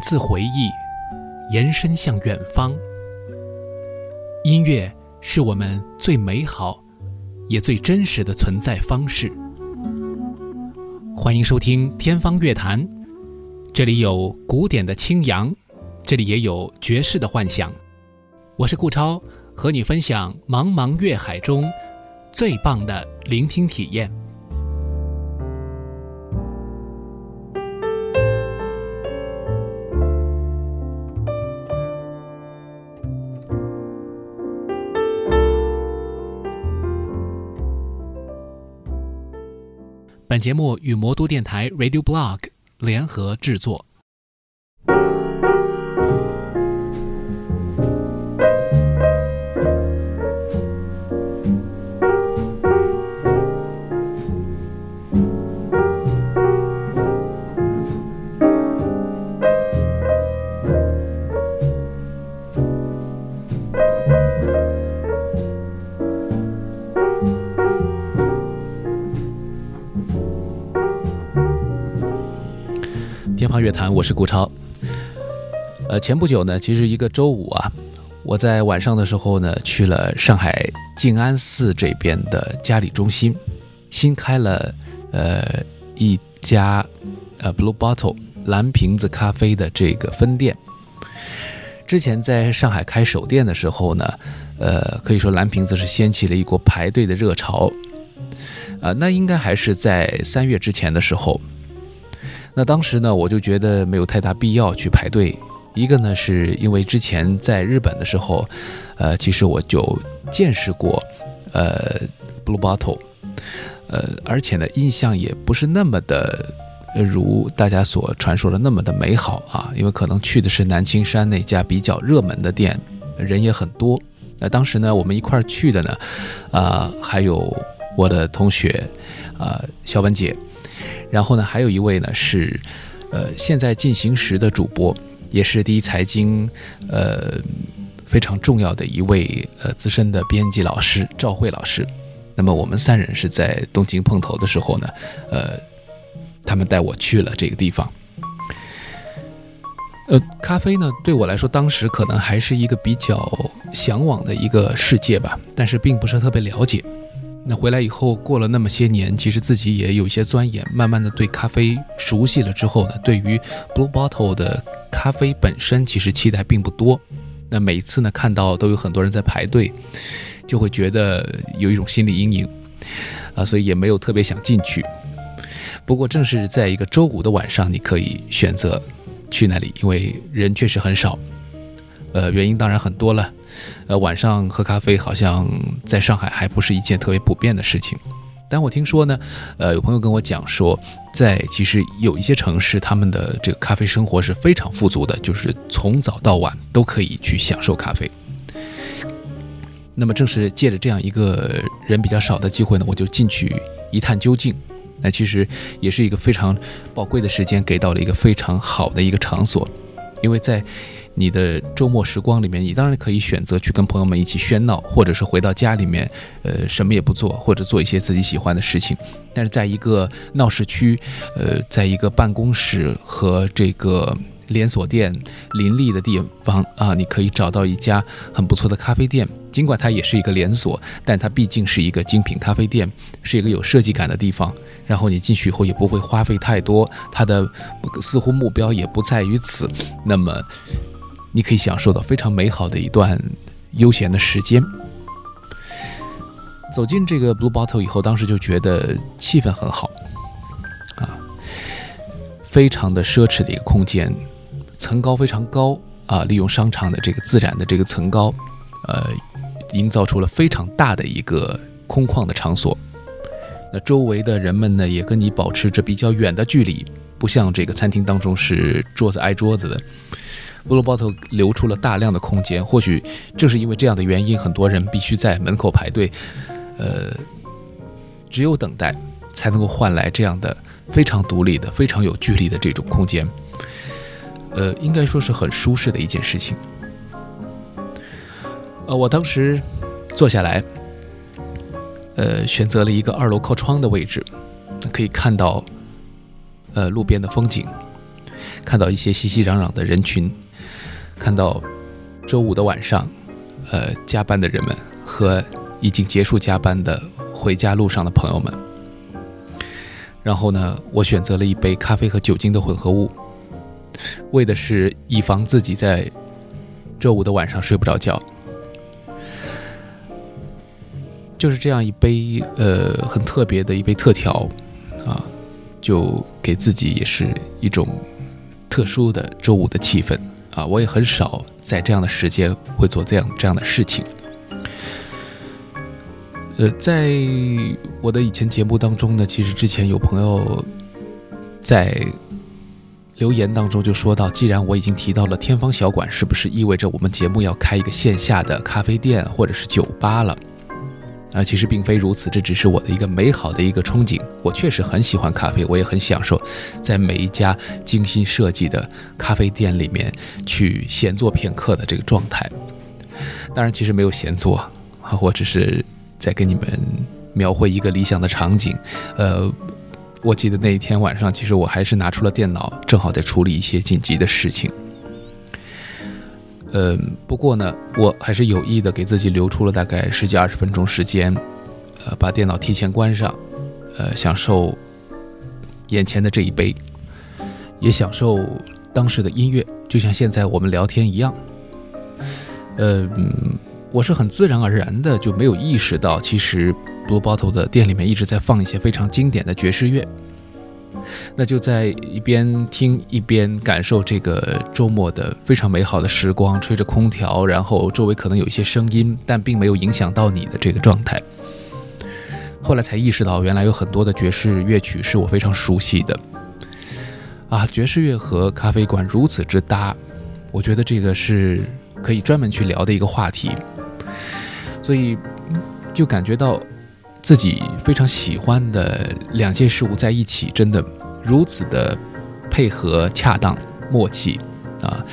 自回忆，延伸向远方。音乐是我们最美好也最真实的存在方式。欢迎收听《天方乐坛》，这里有古典的清扬，这里也有爵士的幻想。我是顾超，和你分享茫茫乐海中最棒的聆听体验。本节目与魔都电台 Radio Blog 联合制作。胖乐坛，我是顾超。呃，前不久呢，其实一个周五啊，我在晚上的时候呢，去了上海静安寺这边的嘉里中心，新开了呃一家呃 Blue Bottle 蓝瓶子咖啡的这个分店。之前在上海开首店的时候呢，呃，可以说蓝瓶子是掀起了一股排队的热潮。啊，那应该还是在三月之前的时候。那当时呢，我就觉得没有太大必要去排队。一个呢，是因为之前在日本的时候，呃，其实我就见识过，呃，Blue Bottle，呃，而且呢，印象也不是那么的如大家所传说的那么的美好啊。因为可能去的是南青山那家比较热门的店，人也很多。那当时呢，我们一块儿去的呢，啊，还有我的同学，啊，小文姐。然后呢，还有一位呢是，呃，现在进行时的主播，也是第一财经，呃，非常重要的一位呃资深的编辑老师赵慧老师。那么我们三人是在东京碰头的时候呢，呃，他们带我去了这个地方。呃，咖啡呢对我来说，当时可能还是一个比较向往的一个世界吧，但是并不是特别了解。那回来以后，过了那么些年，其实自己也有一些钻研，慢慢的对咖啡熟悉了之后呢，对于 Blue Bottle 的咖啡本身，其实期待并不多。那每一次呢，看到都有很多人在排队，就会觉得有一种心理阴影啊，所以也没有特别想进去。不过正是在一个周五的晚上，你可以选择去那里，因为人确实很少。呃，原因当然很多了。呃，晚上喝咖啡好像在上海还不是一件特别普遍的事情，但我听说呢，呃，有朋友跟我讲说，在其实有一些城市，他们的这个咖啡生活是非常富足的，就是从早到晚都可以去享受咖啡。那么正是借着这样一个人比较少的机会呢，我就进去一探究竟。那其实也是一个非常宝贵的时间，给到了一个非常好的一个场所，因为在。你的周末时光里面，你当然可以选择去跟朋友们一起喧闹，或者是回到家里面，呃，什么也不做，或者做一些自己喜欢的事情。但是在一个闹市区，呃，在一个办公室和这个连锁店林立的地方啊，你可以找到一家很不错的咖啡店。尽管它也是一个连锁，但它毕竟是一个精品咖啡店，是一个有设计感的地方。然后你进去以后也不会花费太多，它的似乎目标也不在于此。那么。你可以享受到非常美好的一段悠闲的时间。走进这个 Blue Bottle 以后，当时就觉得气氛很好，啊，非常的奢侈的一个空间，层高非常高啊，利用商场的这个自然的这个层高，呃，营造出了非常大的一个空旷的场所。那周围的人们呢，也跟你保持着比较远的距离，不像这个餐厅当中是桌子挨桌子的。Blue Bottle 留出了大量的空间，或许正是因为这样的原因，很多人必须在门口排队，呃，只有等待才能够换来这样的非常独立的、非常有距离的这种空间，呃，应该说是很舒适的一件事情。呃，我当时坐下来，呃，选择了一个二楼靠窗的位置，可以看到呃路边的风景。看到一些熙熙攘攘的人群，看到周五的晚上，呃，加班的人们和已经结束加班的回家路上的朋友们。然后呢，我选择了一杯咖啡和酒精的混合物，为的是以防自己在周五的晚上睡不着觉。就是这样一杯呃很特别的一杯特调啊，就给自己也是一种特殊的周五的气氛啊。我也很少在这样的时间会做这样这样的事情。呃，在我的以前节目当中呢，其实之前有朋友在留言当中就说到，既然我已经提到了天方小馆，是不是意味着我们节目要开一个线下的咖啡店或者是酒吧了？啊，其实并非如此，这只是我的一个美好的一个憧憬。我确实很喜欢咖啡，我也很享受在每一家精心设计的咖啡店里面去闲坐片刻的这个状态。当然，其实没有闲坐啊，我只是在给你们描绘一个理想的场景。呃，我记得那一天晚上，其实我还是拿出了电脑，正好在处理一些紧急的事情。嗯，不过呢，我还是有意的给自己留出了大概十几二十分钟时间，呃，把电脑提前关上，呃，享受眼前的这一杯，也享受当时的音乐，就像现在我们聊天一样。嗯，我是很自然而然的就没有意识到，其实 Blue Bottle 的店里面一直在放一些非常经典的爵士乐。那就在一边听一边感受这个周末的非常美好的时光，吹着空调，然后周围可能有一些声音，但并没有影响到你的这个状态。后来才意识到，原来有很多的爵士乐曲是我非常熟悉的。啊，爵士乐和咖啡馆如此之搭，我觉得这个是可以专门去聊的一个话题。所以就感觉到。自己非常喜欢的两件事物在一起，真的如此的配合恰当默契啊！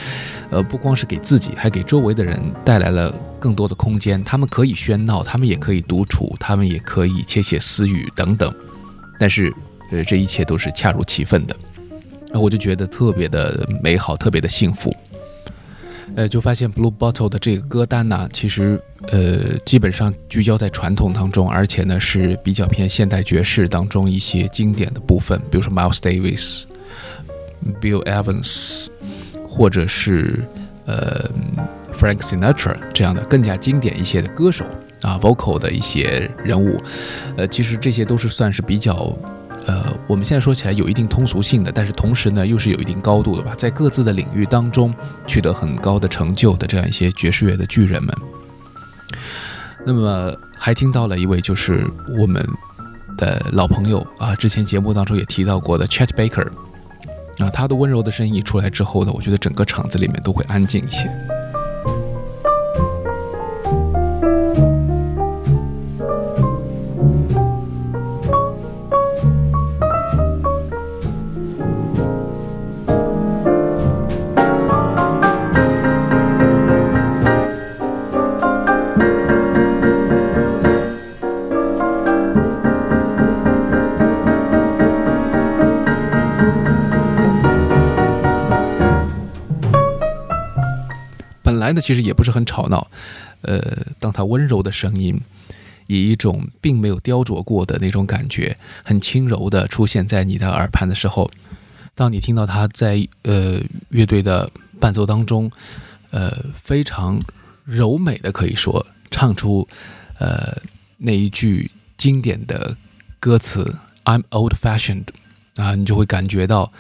呃，不光是给自己，还给周围的人带来了更多的空间。他们可以喧闹，他们也可以独处，他们也可以窃窃私语等等。但是，呃，这一切都是恰如其分的，那我就觉得特别的美好，特别的幸福。呃，就发现 Blue Bottle 的这个歌单呢，其实呃基本上聚焦在传统当中，而且呢是比较偏现代爵士当中一些经典的部分，比如说 Miles Davis、Bill Evans，或者是呃 Frank Sinatra 这样的更加经典一些的歌手啊，vocal 的一些人物，呃，其实这些都是算是比较。呃，我们现在说起来有一定通俗性的，但是同时呢，又是有一定高度的吧，在各自的领域当中取得很高的成就的这样一些爵士乐的巨人们。那么还听到了一位就是我们的老朋友啊，之前节目当中也提到过的 Chet Baker 啊，他的温柔的声音一出来之后呢，我觉得整个场子里面都会安静一些。来的其实也不是很吵闹，呃，当他温柔的声音，以一种并没有雕琢过的那种感觉，很轻柔的出现在你的耳畔的时候，当你听到他在呃乐队的伴奏当中，呃非常柔美的可以说唱出呃那一句经典的歌词 "I'm old fashioned" 啊，你就会感觉到，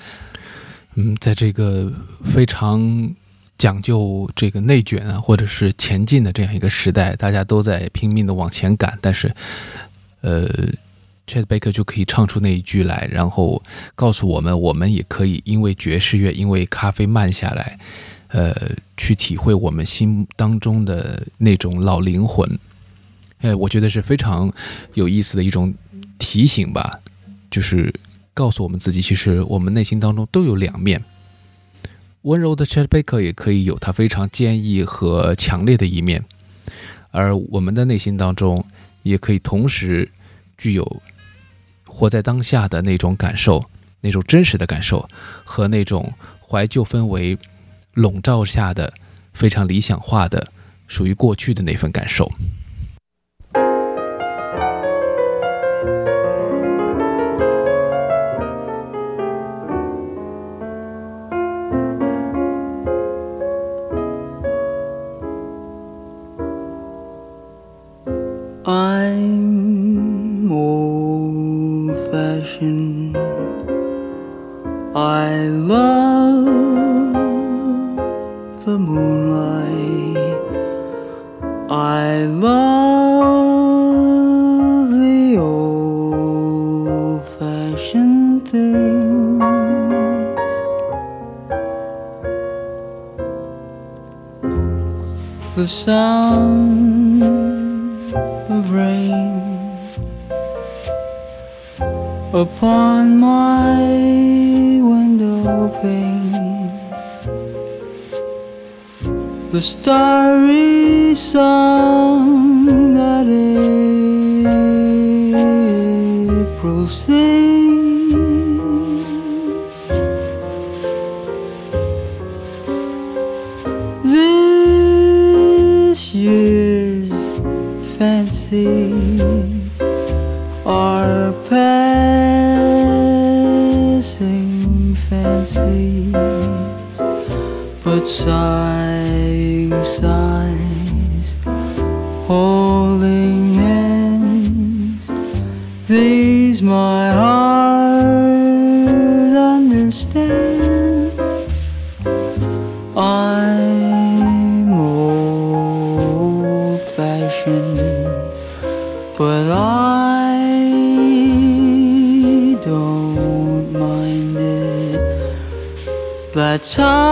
嗯，在这个非常。讲究这个内卷啊，或者是前进的这样一个时代，大家都在拼命的往前赶，但是，呃，Chet Baker 就可以唱出那一句来，然后告诉我们，我们也可以因为爵士乐，因为咖啡慢下来，呃，去体会我们心当中的那种老灵魂。哎，我觉得是非常有意思的一种提醒吧，就是告诉我们自己，其实我们内心当中都有两面。温柔的 Chet Baker 也可以有他非常坚毅和强烈的一面，而我们的内心当中也可以同时具有活在当下的那种感受，那种真实的感受，和那种怀旧氛围笼罩下的非常理想化的，属于过去的那份感受。the sound of rain upon my window pane. The stars. fancies, but sighing sighs, holding hands, these my heart. 저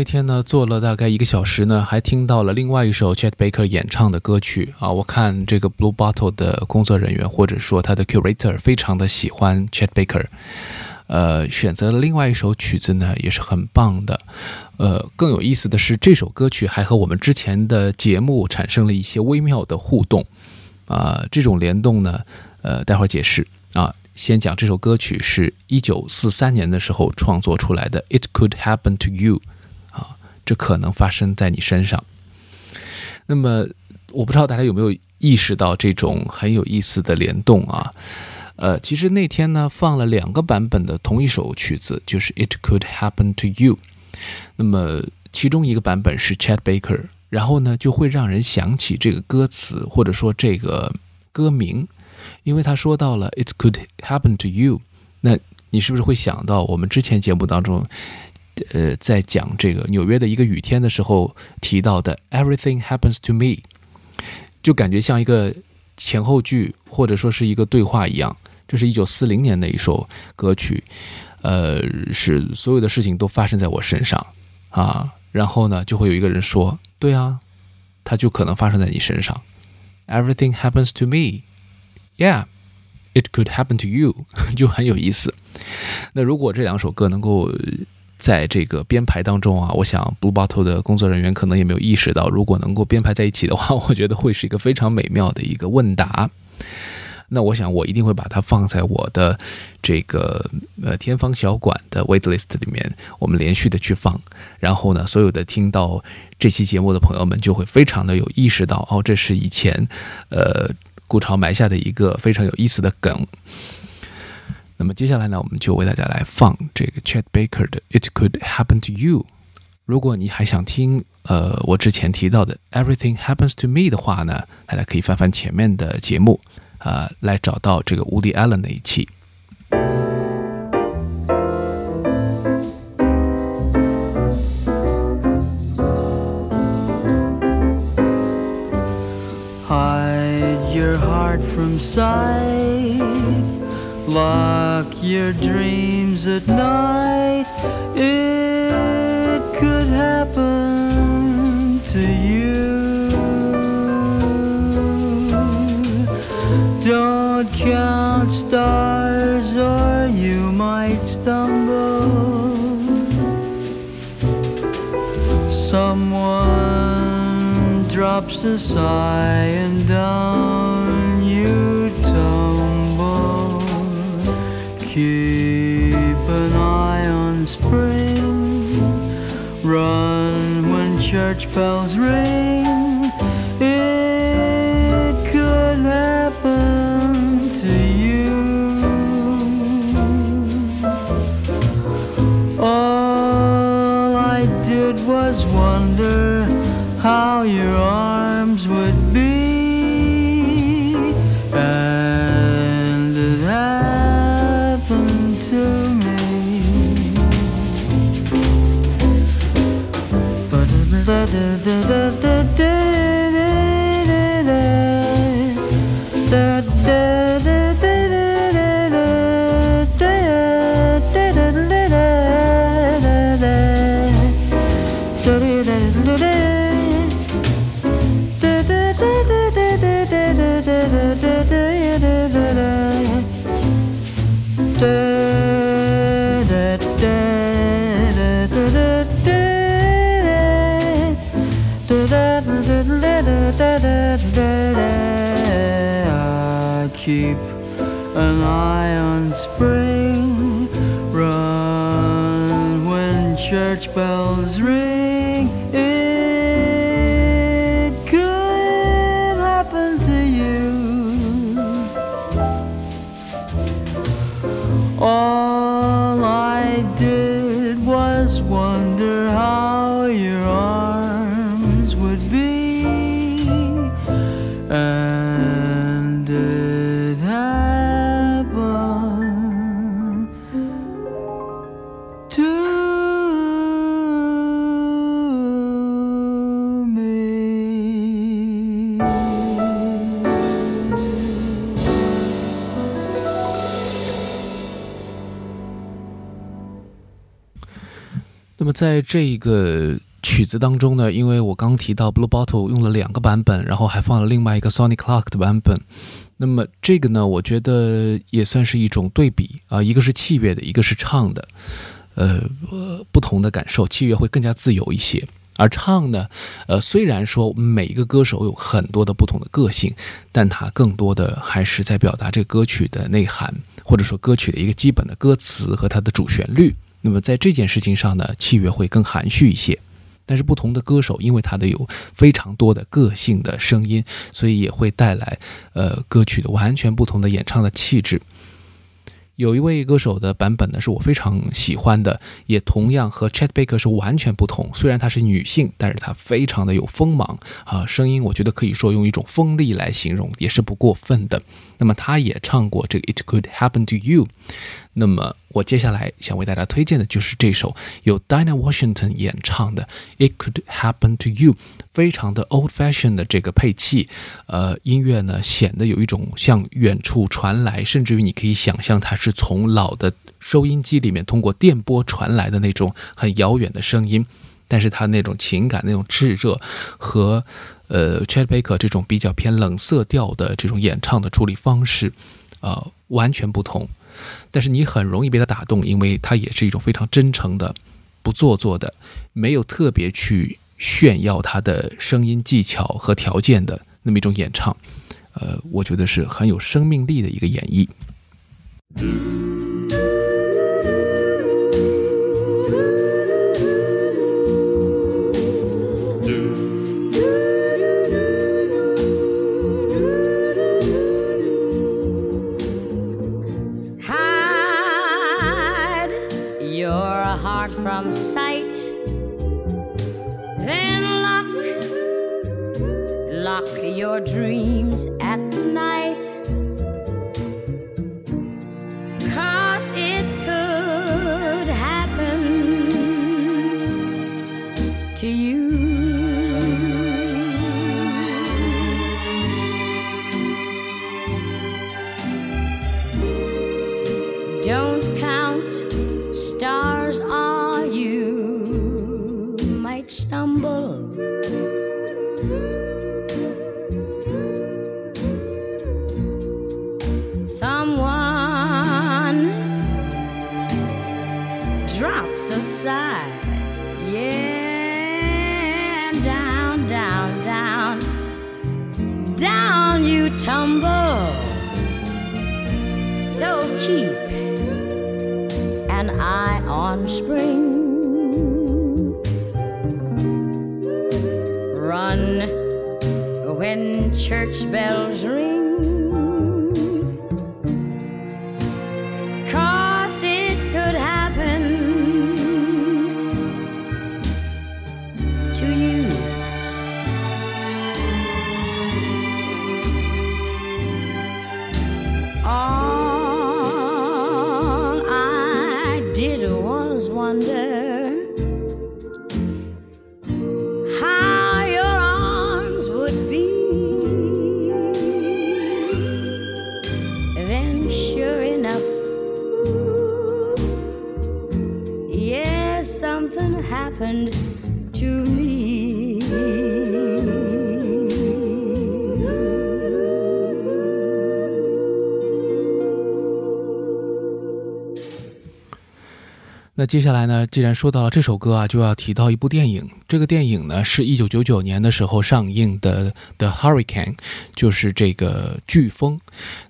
那天呢，坐了大概一个小时呢，还听到了另外一首 Chet Baker 演唱的歌曲啊。我看这个 Blue Bottle 的工作人员或者说他的 curator 非常的喜欢 Chet Baker，呃，选择了另外一首曲子呢，也是很棒的。呃，更有意思的是，这首歌曲还和我们之前的节目产生了一些微妙的互动啊。这种联动呢，呃，待会儿解释啊。先讲这首歌曲是一九四三年的时候创作出来的，《It Could Happen to You》。这可能发生在你身上。那么，我不知道大家有没有意识到这种很有意思的联动啊？呃，其实那天呢放了两个版本的同一首曲子，就是《It Could Happen to You》。那么其中一个版本是 Chad Baker，然后呢就会让人想起这个歌词或者说这个歌名，因为他说到了《It Could Happen to You》，那你是不是会想到我们之前节目当中？呃，在讲这个纽约的一个雨天的时候提到的 "Everything happens to me"，就感觉像一个前后句或者说是一个对话一样。这是一九四零年的一首歌曲，呃，是所有的事情都发生在我身上啊。然后呢，就会有一个人说：“对啊，它就可能发生在你身上。”Everything happens to me, yeah, it could happen to you，就很有意思。那如果这两首歌能够。在这个编排当中啊，我想 Blue Bottle 的工作人员可能也没有意识到，如果能够编排在一起的话，我觉得会是一个非常美妙的一个问答。那我想我一定会把它放在我的这个呃天方小馆的 Waitlist 里面，我们连续的去放。然后呢，所有的听到这期节目的朋友们就会非常的有意识到，哦，这是以前呃顾潮埋下的一个非常有意思的梗。那么接下来呢，我们就为大家来放这个 Chet Baker 的《It Could Happen to You》。如果你还想听呃我之前提到的《Everything Happens to Me》的话呢，大家可以翻翻前面的节目，啊，来找到这个 Woody Allen 那一期。Hide your heart from sigh Lock your dreams at night. It could happen to you. Don't count stars or you might stumble. Someone drops a sigh and down you Keep an eye on spring. Run when church bells ring. of the I keep an eye on spring. Run when church bells ring. 在这个曲子当中呢，因为我刚提到 Blue Bottle 用了两个版本，然后还放了另外一个 Sonic Clark 的版本。那么这个呢，我觉得也算是一种对比啊，一个是器乐的，一个是唱的，呃，不同的感受，器乐会更加自由一些。而唱呢，呃，虽然说每一个歌手有很多的不同的个性，但它更多的还是在表达这歌曲的内涵，或者说歌曲的一个基本的歌词和它的主旋律。那么在这件事情上呢，器乐会更含蓄一些。但是不同的歌手，因为他的有非常多的个性的声音，所以也会带来呃歌曲的完全不同的演唱的气质。有一位歌手的版本呢，是我非常喜欢的，也同样和 Chet Baker 是完全不同。虽然她是女性，但是她非常的有锋芒啊，声音我觉得可以说用一种锋利来形容也是不过分的。那么他也唱过这个 It Could Happen to You。那么我接下来想为大家推荐的就是这首由 Dina Washington 演唱的 It Could Happen to You。非常的 old fashioned 的这个配器，呃，音乐呢显得有一种向远处传来，甚至于你可以想象它是从老的收音机里面通过电波传来的那种很遥远的声音。但是它那种情感、那种炙热和呃 Chet Baker 这种比较偏冷色调的这种演唱的处理方式，呃，完全不同。但是你很容易被他打动，因为他也是一种非常真诚的、不做作的，没有特别去。炫耀他的声音技巧和条件的那么一种演唱，呃，我觉得是很有生命力的一个演绎。High on spring. Run when church bells ring. 接下来呢？既然说到了这首歌啊，就要提到一部电影。这个电影呢，是一九九九年的时候上映的，《The Hurricane》，就是这个飓风。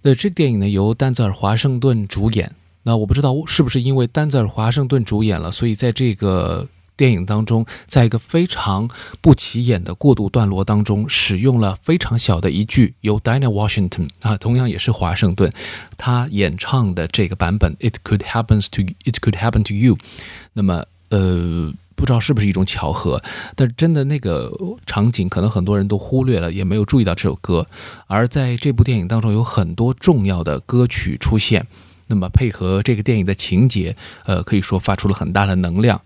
那这个电影呢，由丹泽尔·华盛顿主演。那我不知道是不是因为丹泽尔·华盛顿主演了，所以在这个。电影当中，在一个非常不起眼的过渡段落当中，使用了非常小的一句，由 Diana Washington 啊，同样也是华盛顿，他演唱的这个版本，It could happens to It could happen to you。那么，呃，不知道是不是一种巧合，但真的那个场景，可能很多人都忽略了，也没有注意到这首歌。而在这部电影当中，有很多重要的歌曲出现。那么配合这个电影的情节，呃，可以说发出了很大的能量。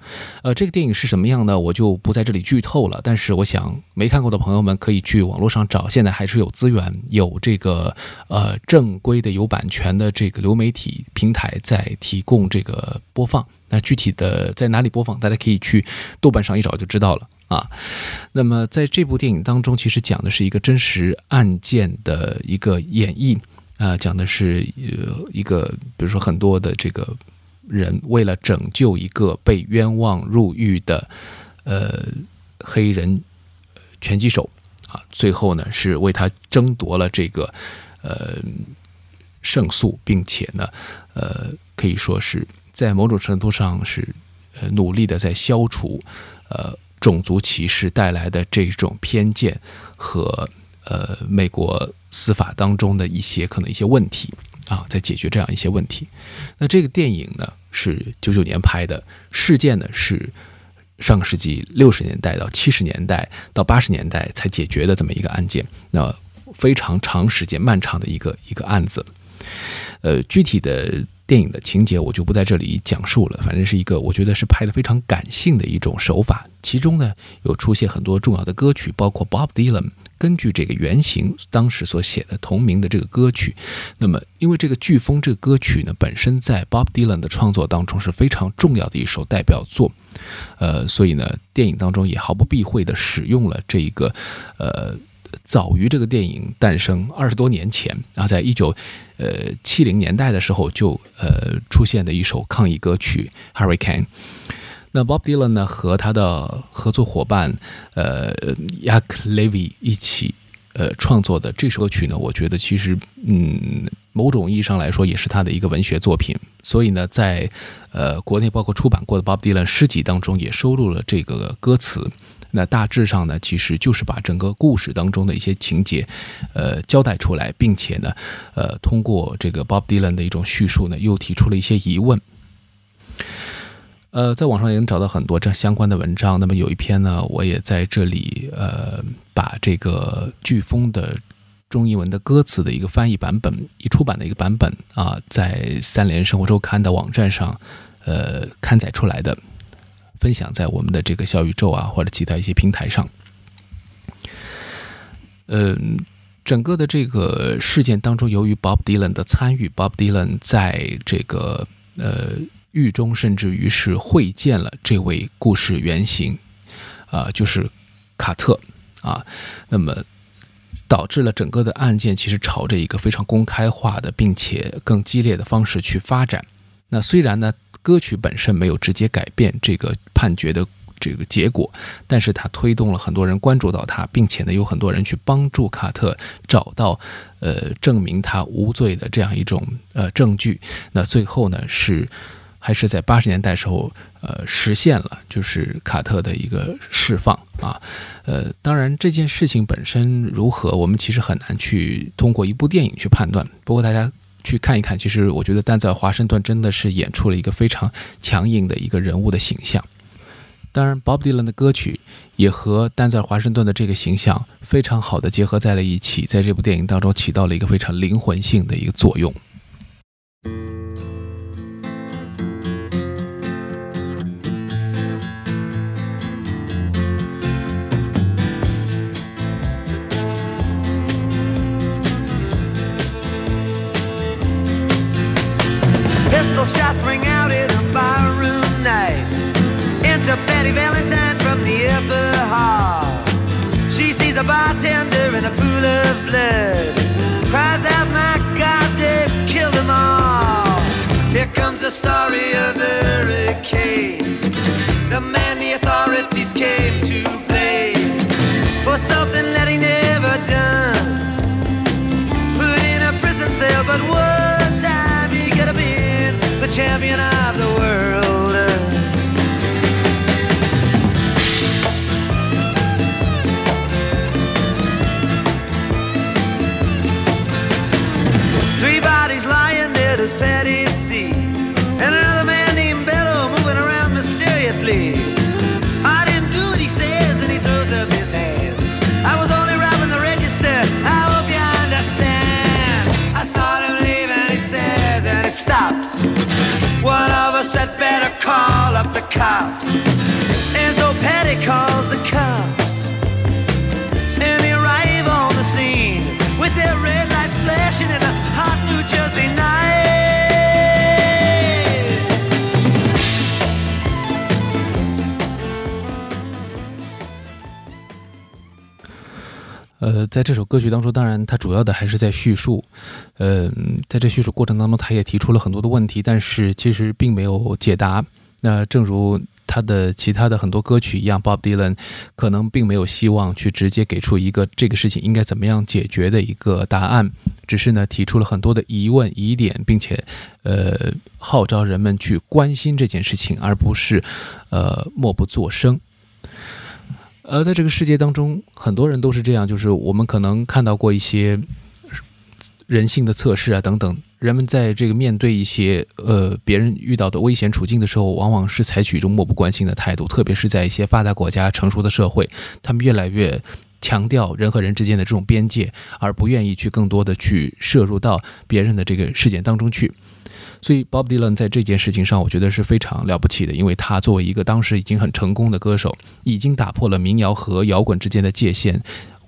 呃，这个电影是什么样呢？我就不在这里剧透了。但是我想没看过的朋友们可以去网络上找，现在还是有资源，有这个呃正规的有版权的这个流媒体平台在提供这个播放。那具体的在哪里播放，大家可以去豆瓣上一找就知道了啊。那么在这部电影当中，其实讲的是一个真实案件的一个演绎。啊，讲的是呃一个，比如说很多的这个人为了拯救一个被冤枉入狱的呃黑人拳击手啊，最后呢是为他争夺了这个呃胜诉，并且呢呃可以说是在某种程度上是呃努力的在消除呃种族歧视带来的这种偏见和。呃，美国司法当中的一些可能一些问题啊，在解决这样一些问题。那这个电影呢是九九年拍的，事件呢是上个世纪六十年代到七十年代到八十年代才解决的这么一个案件，那非常长时间漫长的一个一个案子。呃，具体的电影的情节我就不在这里讲述了，反正是一个我觉得是拍的非常感性的一种手法。其中呢有出现很多重要的歌曲，包括 Bob Dylan。根据这个原型当时所写的同名的这个歌曲，那么因为这个《飓风》这个歌曲呢，本身在 Bob Dylan 的创作当中是非常重要的一首代表作，呃，所以呢，电影当中也毫不避讳的使用了这一个，呃，早于这个电影诞生二十多年前啊，在一九呃七零年代的时候就呃出现的一首抗议歌曲《Hurricane》。那 Bob Dylan 呢和他的合作伙伴，呃，Yak Levy 一起，呃，创作的这首歌曲呢，我觉得其实，嗯，某种意义上来说也是他的一个文学作品。所以呢，在呃国内包括出版过的 Bob Dylan 诗集当中也收录了这个歌词。那大致上呢，其实就是把整个故事当中的一些情节，呃，交代出来，并且呢，呃，通过这个 Bob Dylan 的一种叙述呢，又提出了一些疑问。呃，在网上也能找到很多这相关的文章。那么有一篇呢，我也在这里呃，把这个《飓风》的中英文的歌词的一个翻译版本，一出版的一个版本啊，在三联生活周刊的网站上呃刊载出来的，分享在我们的这个小宇宙啊或者其他一些平台上。嗯，整个的这个事件当中，由于 Bob Dylan 的参与，Bob Dylan 在这个呃。狱中甚至于是会见了这位故事原型，啊，就是卡特啊，那么导致了整个的案件其实朝着一个非常公开化的，并且更激烈的方式去发展。那虽然呢，歌曲本身没有直接改变这个判决的这个结果，但是它推动了很多人关注到他，并且呢，有很多人去帮助卡特找到呃证明他无罪的这样一种呃证据。那最后呢是。还是在八十年代时候，呃，实现了就是卡特的一个释放啊，呃，当然这件事情本身如何，我们其实很难去通过一部电影去判断。不过大家去看一看，其实我觉得丹在华盛顿真的是演出了一个非常强硬的一个人物的形象。当然，Bob Dylan 的歌曲也和丹在华盛顿的这个形象非常好的结合在了一起，在这部电影当中起到了一个非常灵魂性的一个作用。Story of the hurricane. The man the authorities came to 在这首歌曲当中，当然它主要的还是在叙述，呃，在这叙述过程当中，他也提出了很多的问题，但是其实并没有解答。那正如他的其他的很多歌曲一样，Bob Dylan 可能并没有希望去直接给出一个这个事情应该怎么样解决的一个答案，只是呢提出了很多的疑问疑点，并且呃号召人们去关心这件事情，而不是呃默不作声。而在这个世界当中，很多人都是这样，就是我们可能看到过一些人性的测试啊等等。人们在这个面对一些呃别人遇到的危险处境的时候，往往是采取一种漠不关心的态度，特别是在一些发达国家、成熟的社会，他们越来越强调人和人之间的这种边界，而不愿意去更多的去摄入到别人的这个事件当中去。所以，Bob Dylan 在这件事情上，我觉得是非常了不起的，因为他作为一个当时已经很成功的歌手，已经打破了民谣和摇滚之间的界限，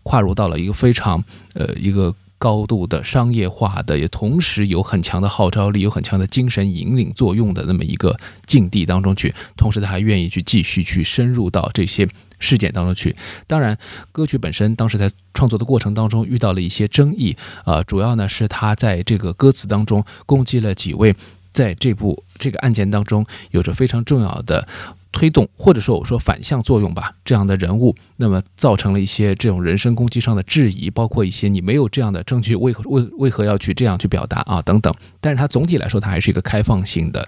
跨入到了一个非常呃一个高度的商业化的，也同时有很强的号召力、有很强的精神引领作用的那么一个境地当中去。同时，他还愿意去继续去深入到这些事件当中去。当然，歌曲本身当时在创作的过程当中遇到了一些争议，啊，主要呢是他在这个歌词当中攻击了几位在这部这个案件当中有着非常重要的推动，或者说我说反向作用吧，这样的人物，那么造成了一些这种人身攻击上的质疑，包括一些你没有这样的证据，为何为为何要去这样去表达啊等等。但是它总体来说，它还是一个开放性的，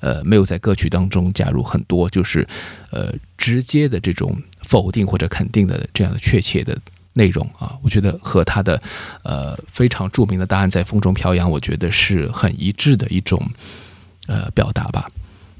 呃，没有在歌曲当中加入很多就是呃直接的这种否定或者肯定的这样的确切的。内容啊，我觉得和他的呃非常著名的答案在风中飘扬，我觉得是很一致的一种呃表达吧。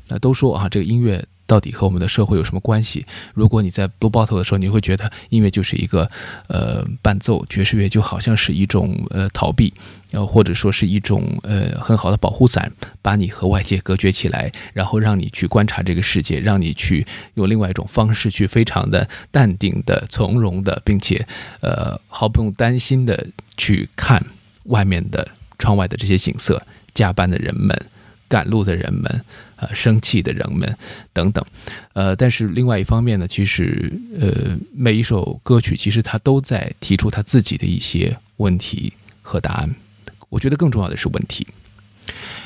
那都说啊，这个音乐到底和我们的社会有什么关系？如果你在 Blue Bottle 的时候，你会觉得音乐就是一个呃伴奏，爵士乐就好像是一种呃逃避，然后或者说是一种呃很好的保护伞，把你和外界隔绝起来，然后让你去观察这个世界，让你去用另外一种方式去非常的淡定的、从容的，并且呃毫不用担心的去看外面的窗外的这些景色，加班的人们。赶路的人们，呃，生气的人们，等等，呃，但是另外一方面呢，其实，呃，每一首歌曲其实它都在提出他自己的一些问题和答案。我觉得更重要的是问题，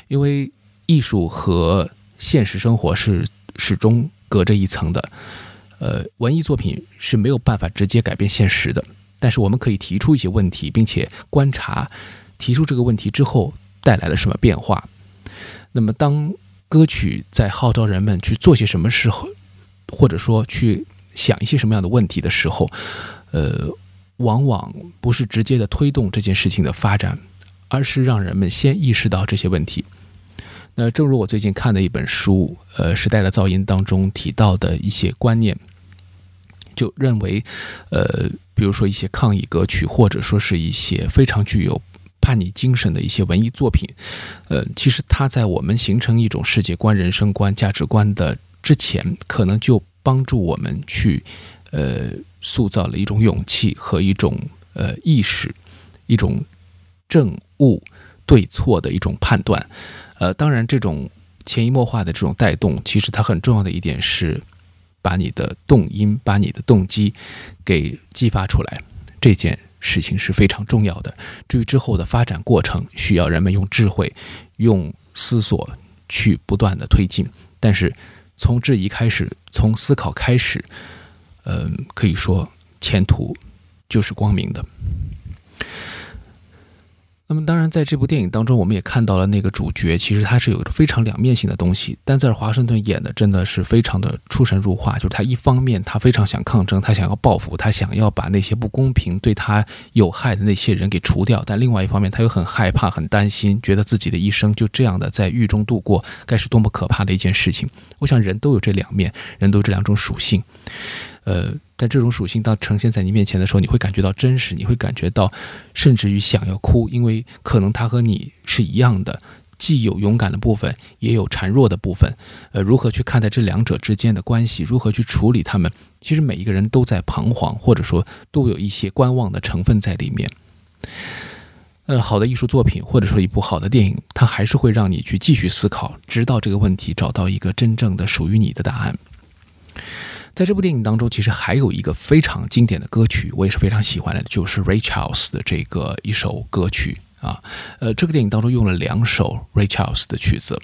因为艺术和现实生活是始终隔着一层的。呃，文艺作品是没有办法直接改变现实的，但是我们可以提出一些问题，并且观察提出这个问题之后带来了什么变化。那么，当歌曲在号召人们去做些什么时候，或者说去想一些什么样的问题的时候，呃，往往不是直接的推动这件事情的发展，而是让人们先意识到这些问题。那正如我最近看的一本书，呃，《时代的噪音》当中提到的一些观念，就认为，呃，比如说一些抗议歌曲，或者说是一些非常具有。叛逆精神的一些文艺作品，呃，其实它在我们形成一种世界观、人生观、价值观的之前，可能就帮助我们去，呃，塑造了一种勇气和一种呃意识，一种正误对错的一种判断。呃，当然，这种潜移默化的这种带动，其实它很重要的一点是，把你的动因、把你的动机给激发出来。这件。事情是非常重要的。至于之后的发展过程，需要人们用智慧、用思索去不断的推进。但是从质疑开始，从思考开始，嗯，可以说前途就是光明的。那么，当然，在这部电影当中，我们也看到了那个主角，其实他是有一个非常两面性的东西。但在华盛顿演的真的是非常的出神入化，就是他一方面他非常想抗争，他想要报复，他想要把那些不公平、对他有害的那些人给除掉；但另外一方面，他又很害怕、很担心，觉得自己的一生就这样的在狱中度过，该是多么可怕的一件事情。我想，人都有这两面，人都有这两种属性。呃，但这种属性当呈现在你面前的时候，你会感觉到真实，你会感觉到，甚至于想要哭，因为可能他和你是一样的，既有勇敢的部分，也有孱弱的部分。呃，如何去看待这两者之间的关系？如何去处理他们？其实每一个人都在彷徨，或者说都有一些观望的成分在里面。呃，好的艺术作品，或者说一部好的电影，它还是会让你去继续思考，直到这个问题找到一个真正的属于你的答案。在这部电影当中，其实还有一个非常经典的歌曲，我也是非常喜欢的，就是 Ray Charles 的这个一首歌曲啊。呃，这个电影当中用了两首 Ray Charles 的曲子。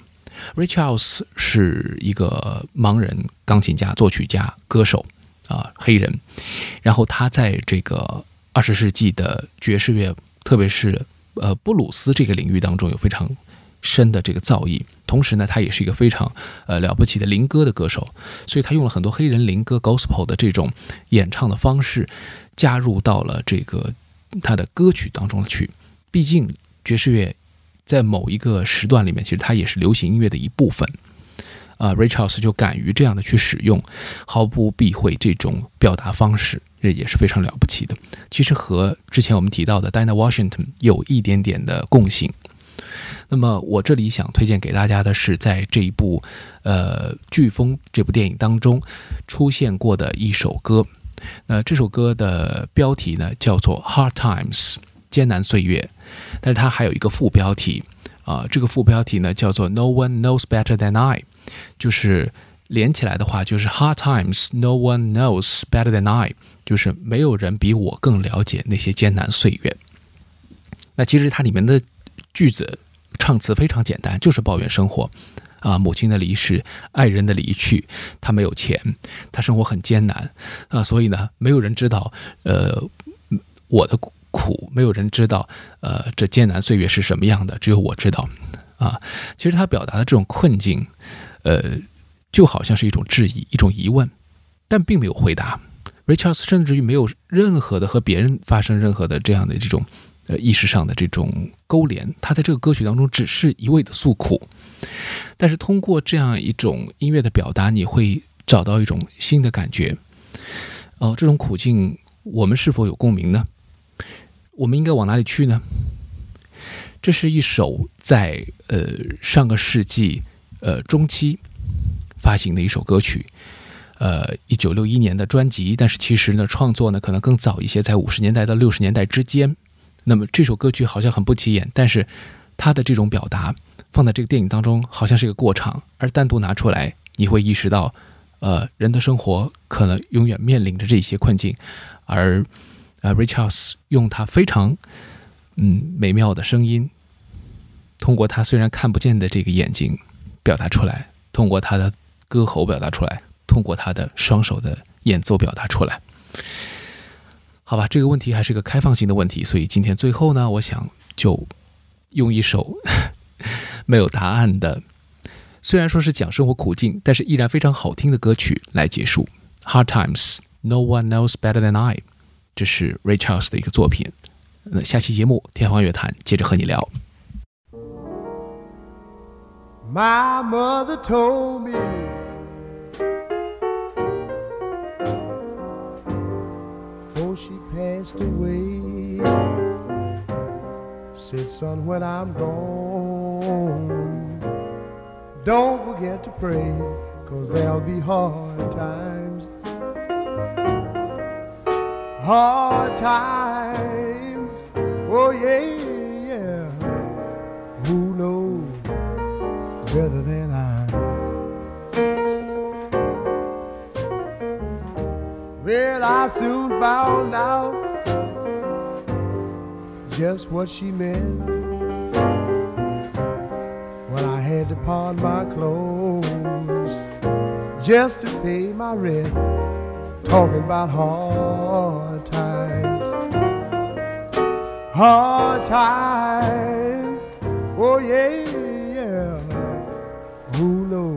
Ray Charles 是一个盲人钢琴家、作曲家、歌手啊，黑人。然后他在这个二十世纪的爵士乐，特别是呃布鲁斯这个领域当中有非常深的这个造诣。同时呢，他也是一个非常呃了不起的灵歌的歌手，所以他用了很多黑人灵歌 gospel 的这种演唱的方式，加入到了这个他的歌曲当中去。毕竟爵士乐在某一个时段里面，其实它也是流行音乐的一部分。啊，Ray Charles 就敢于这样的去使用，毫不避讳这种表达方式，这也是非常了不起的。其实和之前我们提到的 DINA Washington 有一点点的共性。那么我这里想推荐给大家的是，在这一部呃《飓风》这部电影当中出现过的一首歌。那这首歌的标题呢叫做《Hard Times》艰难岁月，但是它还有一个副标题啊，这个副标题呢叫做 No One Knows Better Than I，就是连起来的话就是 Hard Times No One Knows Better Than I，就是没有人比我更了解那些艰难岁月。那其实它里面的句子。唱词非常简单，就是抱怨生活，啊，母亲的离世，爱人的离去，他没有钱，他生活很艰难，啊，所以呢，没有人知道，呃，我的苦，没有人知道，呃，这艰难岁月是什么样的，只有我知道，啊，其实他表达的这种困境，呃，就好像是一种质疑，一种疑问，但并没有回答。Richard 甚至于没有任何的和别人发生任何的这样的这种。呃，意识上的这种勾连，他在这个歌曲当中只是一味的诉苦，但是通过这样一种音乐的表达，你会找到一种新的感觉。哦，这种苦境，我们是否有共鸣呢？我们应该往哪里去呢？这是一首在呃上个世纪呃中期发行的一首歌曲，呃，一九六一年的专辑，但是其实呢，创作呢可能更早一些，在五十年代到六十年代之间。那么这首歌曲好像很不起眼，但是它的这种表达放在这个电影当中好像是一个过场，而单独拿出来，你会意识到，呃，人的生活可能永远面临着这些困境，而呃，Richards 用他非常嗯美妙的声音，通过他虽然看不见的这个眼睛表达出来，通过他的歌喉表达出来，通过他的双手的演奏表达出来。好吧，这个问题还是个开放性的问题，所以今天最后呢，我想就用一首 没有答案的，虽然说是讲生活苦境，但是依然非常好听的歌曲来结束。Hard times, no one knows better than I，这是 Rachael's 的一个作品。那下期节目天方乐坛接着和你聊。My mother told me passed away. Said, son, when I'm gone, don't forget to pray, cause there'll be hard times. Hard times, oh yeah, yeah. Who knows better than I? Soon found out just what she meant when I had to pawn my clothes just to pay my rent. Talking about hard times, hard times. Oh yeah, yeah. Who knows?